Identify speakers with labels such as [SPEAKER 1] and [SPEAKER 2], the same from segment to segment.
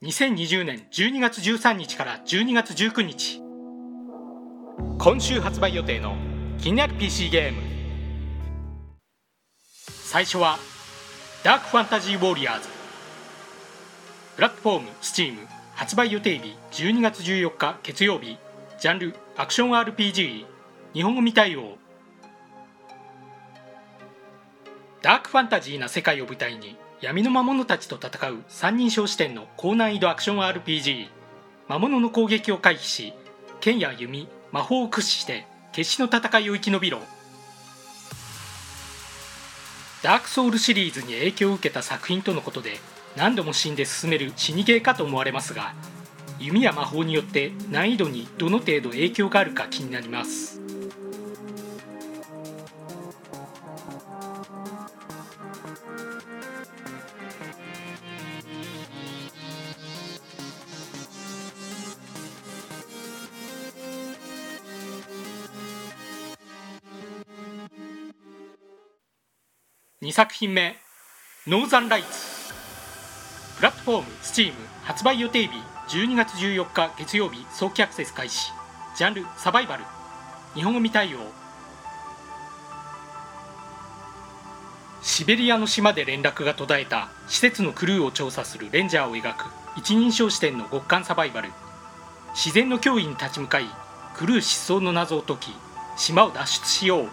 [SPEAKER 1] 2020年12月13日から12月19日。今週発売予定の気になる PC ゲーム。最初はダークファンタジーウォリアーズプラットフォーム Steam 発売予定日12月14日月曜日ジャンルアクション RPG 日本語未対応。ダークファンタジーな世界を舞台に闇の魔物たちと戦う三人称視点の高難易度アクション RPG 魔物の攻撃を回避し剣や弓魔法を駆使して決死の戦いを生き延びろ。ダークソウルシリーズに影響を受けた作品とのことで何度も死んで進める死にゲーかと思われますが弓や魔法によって難易度にどの程度影響があるか気になります。2作品目「ノーザンライツ」プラットフォーム STEAM 発売予定日12月14日月曜日早期アクセス開始。ジャンルサバイバル。日本語未対応。シベリアの島で連絡が途絶えた施設のクルーを調査するレンジャーを描く一人称視点の極寒サバイバル。自然の脅威に立ち向かいクルー失踪の謎を解き島を脱出しよう。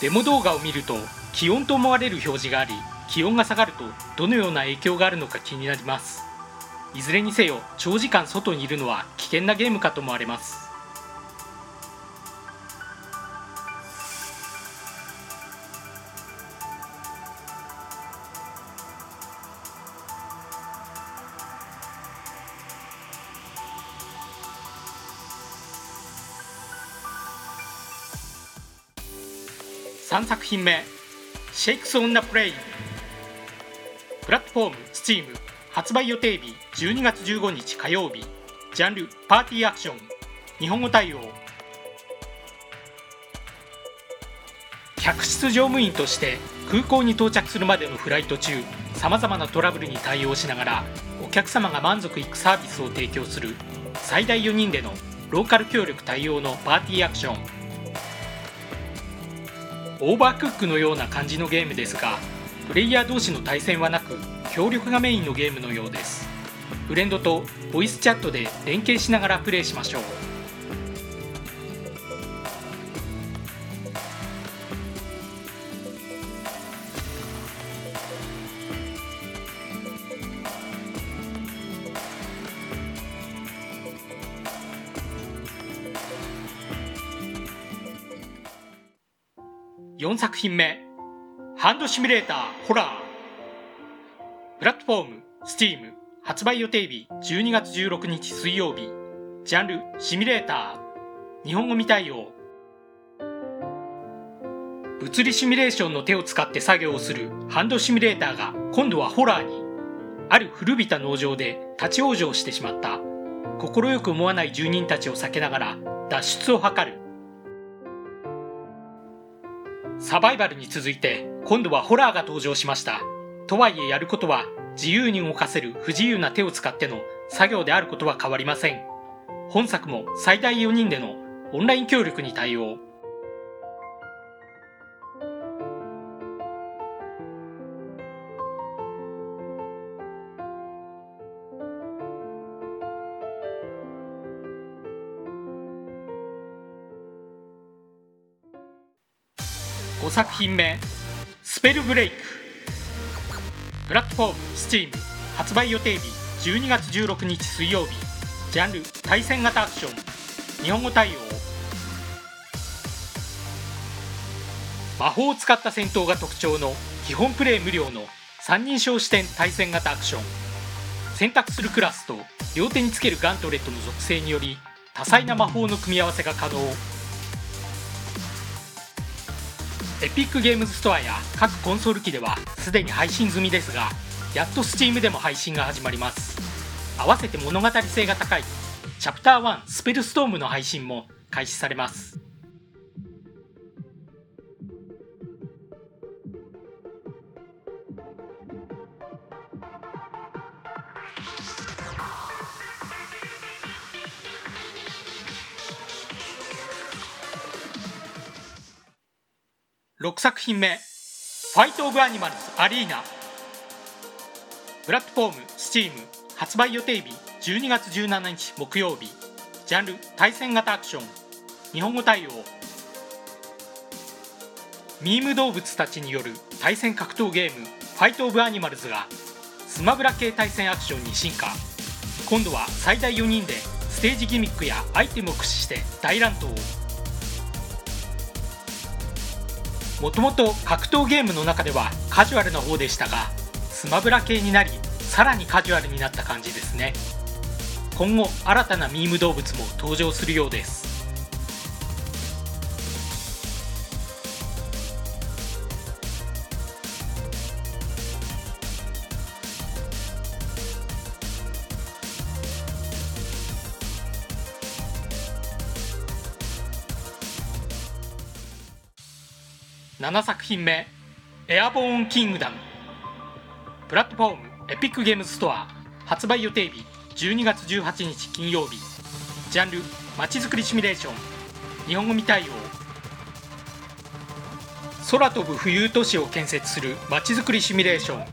[SPEAKER 1] デモ動画を見ると気温と思われる表示があり気温が下がるとどのような影響があるのか気になります。いずれにせよ長時間外にいるのは危険なゲームかと思われます。3作品目「シェイクス・オン・ナ・プレイ」プラットフォーム STEAM 発売予定日12月15日火曜日。ジャンルパーティーアクション。日本語対応。客室乗務員として空港に到着するまでのフライト中さまざまなトラブルに対応しながらお客様が満足いくサービスを提供する最大4人でのローカル協力対応のパーティーアクション。オーバークックのような感じのゲームですがプレイヤー同士の対戦はなく協力がメインのゲームのようです。フレンドとボイスチャットで連携しながらプレイしましょう。4作品目。ハンドシミュレーターホラー。プラットフォーム STEAM 発売予定日12月16日水曜日。ジャンルシミュレーター。日本語未対応。物理シミュレーションの手を使って作業をするハンドシミュレーターが今度はホラーに。ある古びた農場で立ち往生してしまった。快く思わない住人たちを避けながら脱出を図る。サバイバルに続いて今度はホラーが登場しました。とはいえやることは自由に動かせる不自由な手を使っての作業であることは変わりません。本作も最大4人でのオンライン協力に対応。5作品目「スペルブレイク」プラットフォーム STEAM 発売予定日12月16日水曜日。ジャンル対戦型アクション。日本語対応。魔法を使った戦闘が特徴の基本プレイ無料の三人称視点対戦型アクション。選択するクラスと両手につけるガントレットの属性により多彩な魔法の組み合わせが可能。エピックゲームズストアや各コンソール機ではすでに配信済みですがやっと Steam でも配信が始まります。合わせて物語性が高いチャプター1スペルストームの配信も開始されます。6作品目「ファイト・オブ・アニマルズ・アリーナ」プラットフォーム STEAM 発売予定日12月17日木曜日。ジャンル対戦型アクション。日本語対応。ミーム動物たちによる対戦格闘ゲームファイト・オブ・アニマルズがスマブラ系対戦アクションに進化。今度は最大4人でステージギミックやアイテムを駆使して大乱闘。もともと格闘ゲームの中ではカジュアルな方でしたがスマブラ系になりさらにカジュアルになった感じですね。今後新たなミーム動物も登場するようです。7作品目「エアボーン・キングダム」プラットフォームエピックゲームズストア発売予定日12月18日金曜日。ジャンルまちづくりシミュレーション。日本語未対応。空飛ぶ浮遊都市を建設するまちづくりシミュレーション。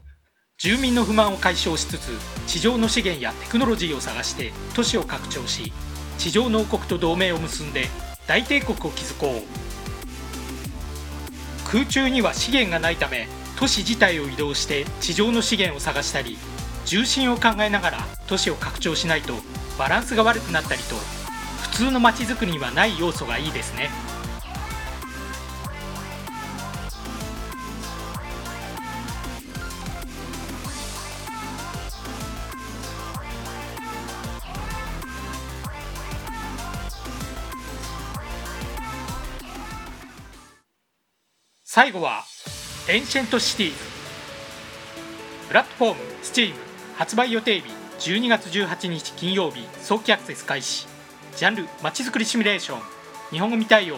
[SPEAKER 1] 住民の不満を解消しつつ地上の資源やテクノロジーを探して都市を拡張し地上の王国と同盟を結んで大帝国を築こう。空中には資源がないため都市自体を移動して地上の資源を探したり重心を考えながら都市を拡張しないとバランスが悪くなったりと普通の街づくりにはない要素がいいですね。最後はエンシェントシティプラットフォーム STEAM 発売予定日12月18日金曜日早期アクセス開始。ジャンルまちづくりシミュレーション。日本語未対応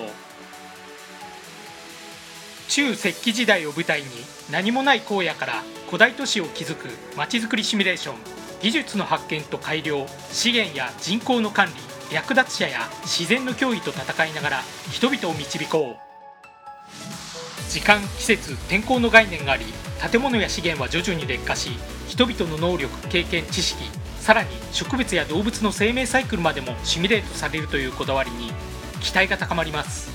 [SPEAKER 1] 中石器時代を舞台に何もない荒野から古代都市を築くまちづくりシミュレーション。技術の発見と改良資源や人口の管理略奪者や自然の脅威と戦いながら人々を導こう。時間季節天候の概念があり建物や資源は徐々に劣化し人々の能力経験知識さらに植物や動物の生命サイクルまでもシミュレートされるというこだわりに期待が高まります。